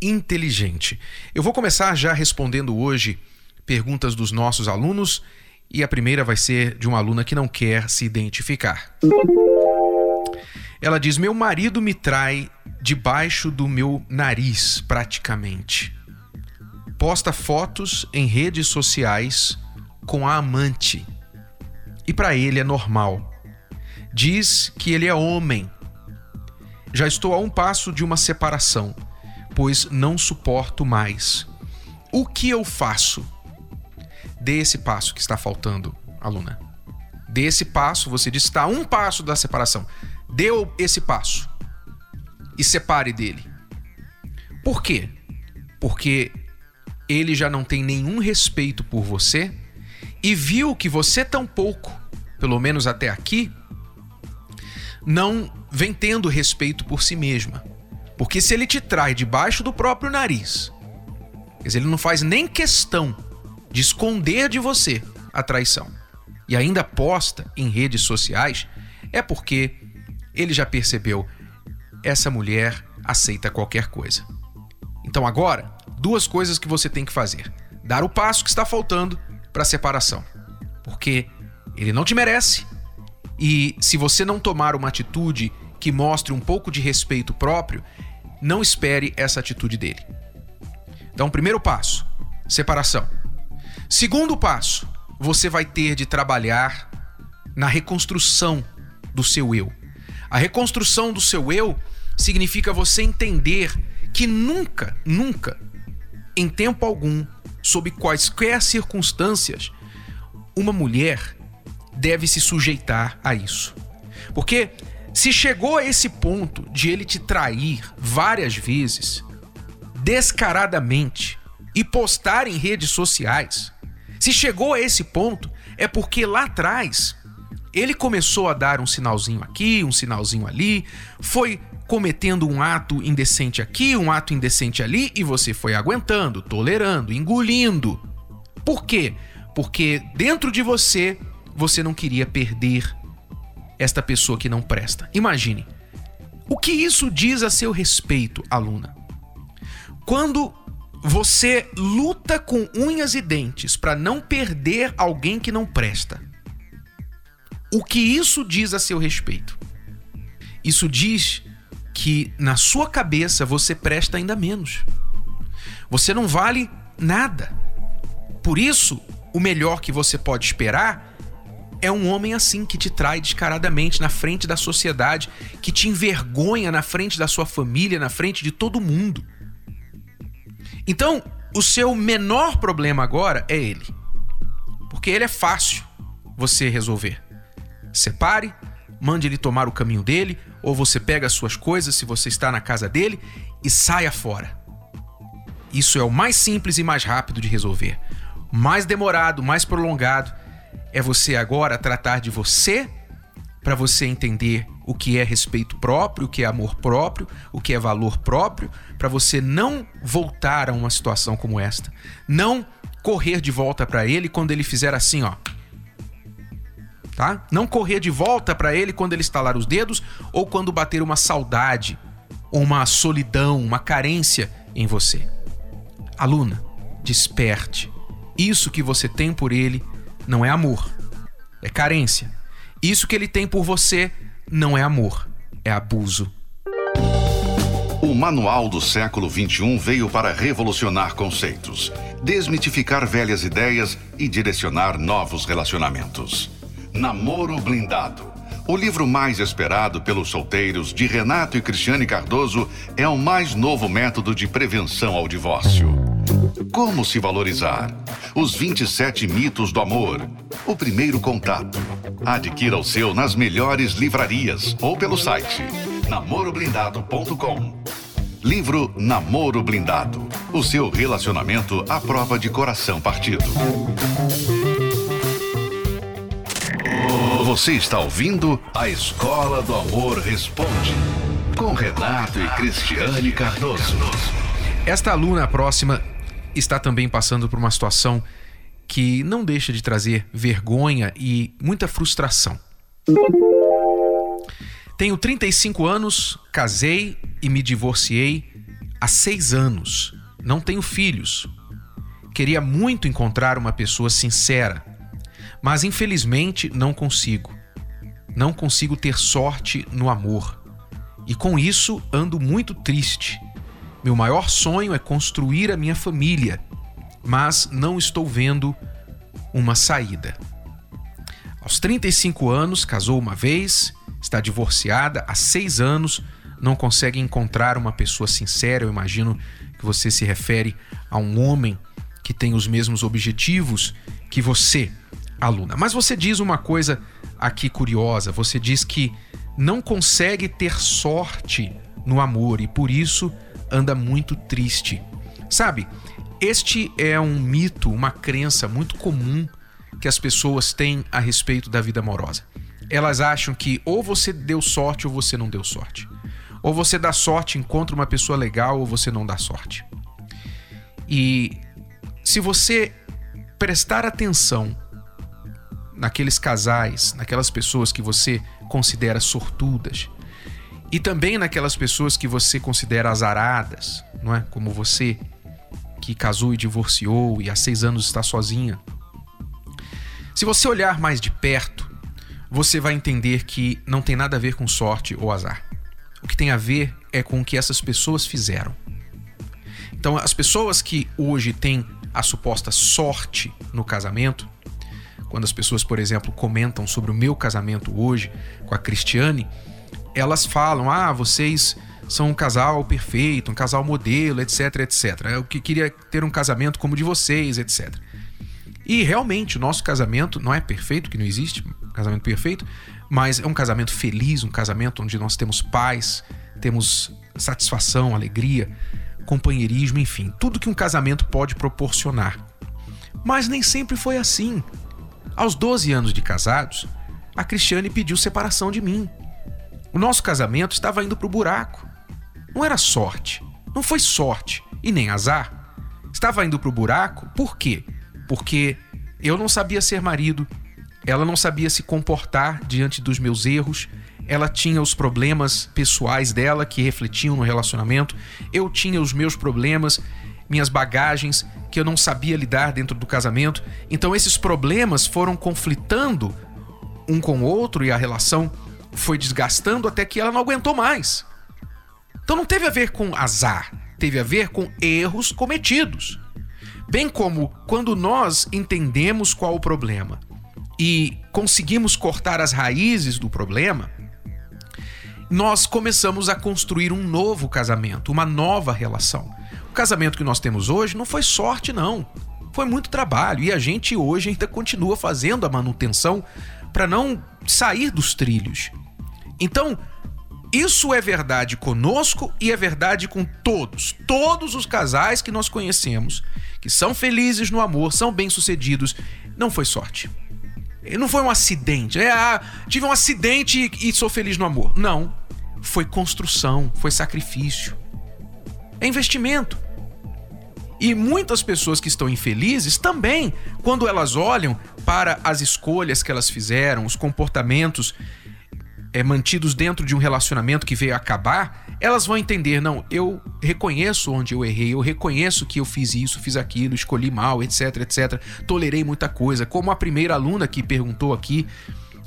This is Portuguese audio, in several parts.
inteligente. Eu vou começar já respondendo hoje perguntas dos nossos alunos e a primeira vai ser de uma aluna que não quer se identificar. Ela diz: Meu marido me trai debaixo do meu nariz, praticamente. Posta fotos em redes sociais com a amante. E para ele é normal. Diz que ele é homem. Já estou a um passo de uma separação pois não suporto mais. O que eu faço? Dê esse passo que está faltando, aluna. Dê esse passo, você disse está um passo da separação. Dê esse passo e separe dele. Por quê? Porque ele já não tem nenhum respeito por você e viu que você tampouco, pelo menos até aqui, não vem tendo respeito por si mesma. Porque se ele te trai debaixo do próprio nariz, ele não faz nem questão de esconder de você a traição. E ainda posta em redes sociais, é porque ele já percebeu essa mulher aceita qualquer coisa. Então agora, duas coisas que você tem que fazer: dar o passo que está faltando para a separação, porque ele não te merece. E se você não tomar uma atitude que mostre um pouco de respeito próprio, não espere essa atitude dele. Então, primeiro passo: separação. Segundo passo, você vai ter de trabalhar na reconstrução do seu eu. A reconstrução do seu eu significa você entender que nunca, nunca, em tempo algum, sob quaisquer circunstâncias, uma mulher deve se sujeitar a isso. Porque se chegou a esse ponto de ele te trair várias vezes, descaradamente, e postar em redes sociais, se chegou a esse ponto, é porque lá atrás ele começou a dar um sinalzinho aqui, um sinalzinho ali, foi cometendo um ato indecente aqui, um ato indecente ali, e você foi aguentando, tolerando, engolindo. Por quê? Porque dentro de você você não queria perder esta pessoa que não presta. Imagine. O que isso diz a seu respeito, aluna? Quando você luta com unhas e dentes para não perder alguém que não presta, o que isso diz a seu respeito? Isso diz que na sua cabeça você presta ainda menos. Você não vale nada. Por isso, o melhor que você pode esperar é um homem assim que te trai descaradamente na frente da sociedade, que te envergonha na frente da sua família, na frente de todo mundo. Então, o seu menor problema agora é ele. Porque ele é fácil você resolver. Separe, mande ele tomar o caminho dele, ou você pega as suas coisas se você está na casa dele e saia fora. Isso é o mais simples e mais rápido de resolver. Mais demorado, mais prolongado é você agora tratar de você para você entender o que é respeito próprio, o que é amor próprio, o que é valor próprio, para você não voltar a uma situação como esta. Não correr de volta para ele quando ele fizer assim, ó. Tá? Não correr de volta para ele quando ele estalar os dedos ou quando bater uma saudade, uma solidão, uma carência em você. Aluna, desperte. Isso que você tem por ele não é amor, é carência. Isso que ele tem por você não é amor, é abuso. O Manual do Século XXI veio para revolucionar conceitos, desmitificar velhas ideias e direcionar novos relacionamentos. Namoro Blindado. O livro mais esperado pelos solteiros de Renato e Cristiane Cardoso é o mais novo método de prevenção ao divórcio. Como se valorizar? Os 27 mitos do amor. O primeiro contato. Adquira o seu nas melhores livrarias ou pelo site namoroblindado.com. Livro Namoro Blindado. O seu relacionamento à prova de coração partido. Você está ouvindo a Escola do Amor Responde. Com Renato e Cristiane Cardoso. Esta aluna próxima está também passando por uma situação que não deixa de trazer vergonha e muita frustração. Tenho 35 anos, casei e me divorciei há seis anos. Não tenho filhos. Queria muito encontrar uma pessoa sincera, mas infelizmente não consigo. Não consigo ter sorte no amor. E com isso ando muito triste. Meu maior sonho é construir a minha família, mas não estou vendo uma saída. Aos 35 anos, casou uma vez está divorciada há seis anos, não consegue encontrar uma pessoa sincera. Eu imagino que você se refere a um homem que tem os mesmos objetivos que você, aluna. Mas você diz uma coisa aqui curiosa: você diz que não consegue ter sorte no amor e por isso anda muito triste. Sabe, este é um mito, uma crença muito comum que as pessoas têm a respeito da vida amorosa elas acham que ou você deu sorte ou você não deu sorte. Ou você dá sorte, encontra uma pessoa legal, ou você não dá sorte. E se você prestar atenção naqueles casais, naquelas pessoas que você considera sortudas, e também naquelas pessoas que você considera azaradas, não é? Como você que casou e divorciou e há seis anos está sozinha. Se você olhar mais de perto, você vai entender que não tem nada a ver com sorte ou azar. O que tem a ver é com o que essas pessoas fizeram. Então, as pessoas que hoje têm a suposta sorte no casamento, quando as pessoas, por exemplo, comentam sobre o meu casamento hoje com a Cristiane, elas falam: ah, vocês são um casal perfeito, um casal modelo, etc, etc. Eu que queria ter um casamento como o de vocês, etc. E realmente o nosso casamento não é perfeito, que não existe casamento perfeito, mas é um casamento feliz, um casamento onde nós temos paz, temos satisfação, alegria, companheirismo, enfim, tudo que um casamento pode proporcionar. Mas nem sempre foi assim. Aos 12 anos de casados, a Cristiane pediu separação de mim. O nosso casamento estava indo para o buraco. Não era sorte, não foi sorte e nem azar. Estava indo para o buraco por quê? porque eu não sabia ser marido, ela não sabia se comportar diante dos meus erros, ela tinha os problemas pessoais dela que refletiam no relacionamento, eu tinha os meus problemas, minhas bagagens que eu não sabia lidar dentro do casamento. Então esses problemas foram conflitando um com o outro e a relação foi desgastando até que ela não aguentou mais. Então não teve a ver com azar, teve a ver com erros cometidos. Bem como quando nós entendemos qual o problema e conseguimos cortar as raízes do problema, nós começamos a construir um novo casamento, uma nova relação. O casamento que nós temos hoje não foi sorte, não. Foi muito trabalho e a gente hoje ainda continua fazendo a manutenção para não sair dos trilhos. Então, isso é verdade conosco e é verdade com todos. Todos os casais que nós conhecemos, que são felizes no amor, são bem-sucedidos, não foi sorte. Não foi um acidente. É, ah, tive um acidente e sou feliz no amor. Não. Foi construção, foi sacrifício. É investimento. E muitas pessoas que estão infelizes também, quando elas olham para as escolhas que elas fizeram, os comportamentos é, mantidos dentro de um relacionamento que veio acabar, elas vão entender: não, eu reconheço onde eu errei, eu reconheço que eu fiz isso, fiz aquilo, escolhi mal, etc, etc. Tolerei muita coisa. Como a primeira aluna que perguntou aqui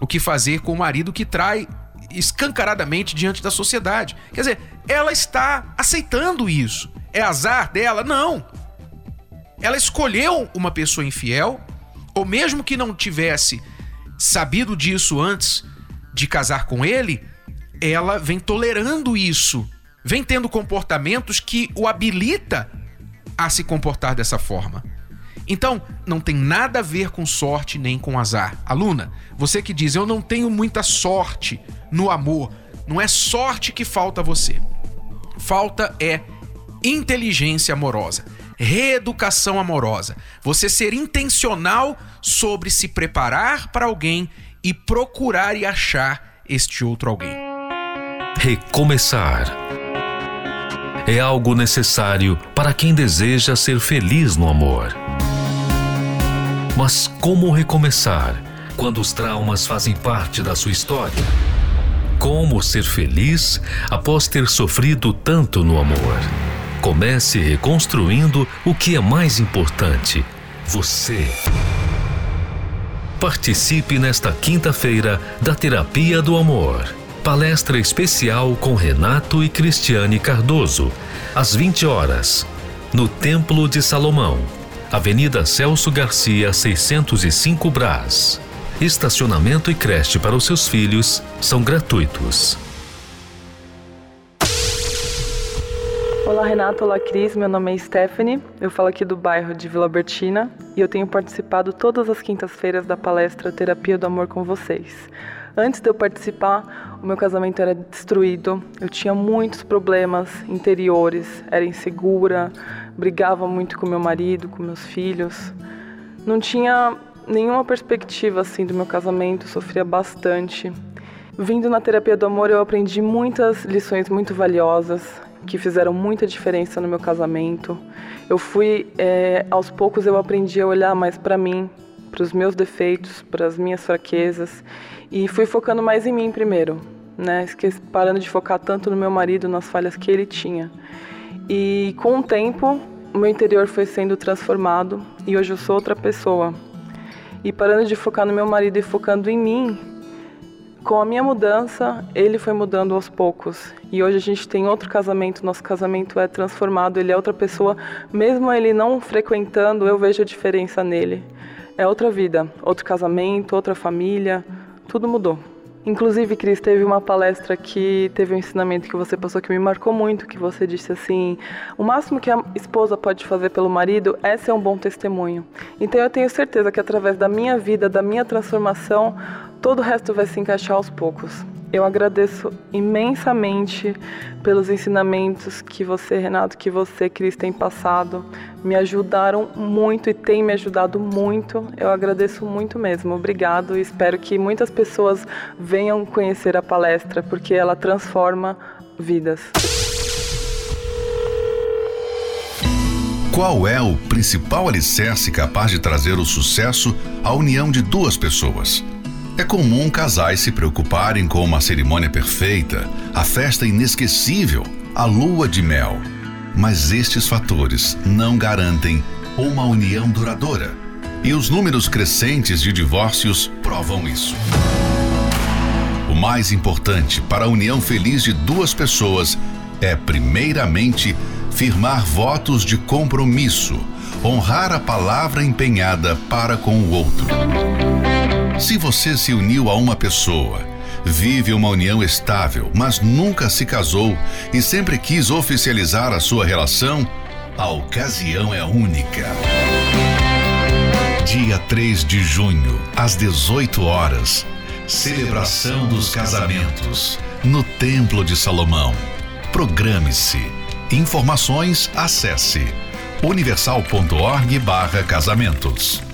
o que fazer com o marido que trai escancaradamente diante da sociedade. Quer dizer, ela está aceitando isso. É azar dela? Não. Ela escolheu uma pessoa infiel, ou mesmo que não tivesse sabido disso antes de casar com ele, ela vem tolerando isso, vem tendo comportamentos que o habilita a se comportar dessa forma. Então, não tem nada a ver com sorte nem com azar. Aluna, você que diz eu não tenho muita sorte no amor, não é sorte que falta a você. falta é inteligência amorosa, reeducação amorosa. Você ser intencional sobre se preparar para alguém e procurar e achar este outro alguém. Recomeçar é algo necessário para quem deseja ser feliz no amor. Mas como recomeçar quando os traumas fazem parte da sua história? Como ser feliz após ter sofrido tanto no amor? Comece reconstruindo o que é mais importante: você. Participe nesta quinta-feira da Terapia do Amor. Palestra especial com Renato e Cristiane Cardoso, às 20 horas, no Templo de Salomão, Avenida Celso Garcia, 605 Brás. Estacionamento e creche para os seus filhos são gratuitos. Olá Renato, olá Cris, meu nome é Stephanie, eu falo aqui do bairro de Vila Bertina e eu tenho participado todas as quintas-feiras da palestra Terapia do Amor com vocês. Antes de eu participar, o meu casamento era destruído, eu tinha muitos problemas interiores, era insegura, brigava muito com meu marido, com meus filhos, não tinha nenhuma perspectiva assim do meu casamento, sofria bastante. Vindo na terapia do amor, eu aprendi muitas lições muito valiosas que fizeram muita diferença no meu casamento. Eu fui, é, aos poucos, eu aprendi a olhar mais para mim, para os meus defeitos, para as minhas fraquezas e fui focando mais em mim primeiro, né? Parando de focar tanto no meu marido, nas falhas que ele tinha. E com o tempo, o meu interior foi sendo transformado e hoje eu sou outra pessoa. E parando de focar no meu marido e focando em mim, com a minha mudança, ele foi mudando aos poucos. E hoje a gente tem outro casamento, nosso casamento é transformado, ele é outra pessoa. Mesmo ele não frequentando, eu vejo a diferença nele. É outra vida, outro casamento, outra família, tudo mudou. Inclusive, Cris, teve uma palestra que teve um ensinamento que você passou que me marcou muito, que você disse assim: o máximo que a esposa pode fazer pelo marido é ser um bom testemunho. Então eu tenho certeza que através da minha vida, da minha transformação, todo o resto vai se encaixar aos poucos. Eu agradeço imensamente pelos ensinamentos que você, Renato, que você, Cris, tem passado. Me ajudaram muito e tem me ajudado muito. Eu agradeço muito mesmo. Obrigado e espero que muitas pessoas venham conhecer a palestra, porque ela transforma vidas. Qual é o principal alicerce capaz de trazer o sucesso à união de duas pessoas? É comum casais se preocuparem com uma cerimônia perfeita, a festa inesquecível, a lua de mel. Mas estes fatores não garantem uma união duradoura. E os números crescentes de divórcios provam isso. O mais importante para a união feliz de duas pessoas é, primeiramente, firmar votos de compromisso, honrar a palavra empenhada para com o outro. Se você se uniu a uma pessoa, vive uma união estável, mas nunca se casou e sempre quis oficializar a sua relação, a ocasião é única. Dia 3 de junho, às 18 horas, celebração dos casamentos no Templo de Salomão. Programe-se. Informações acesse universal.org/casamentos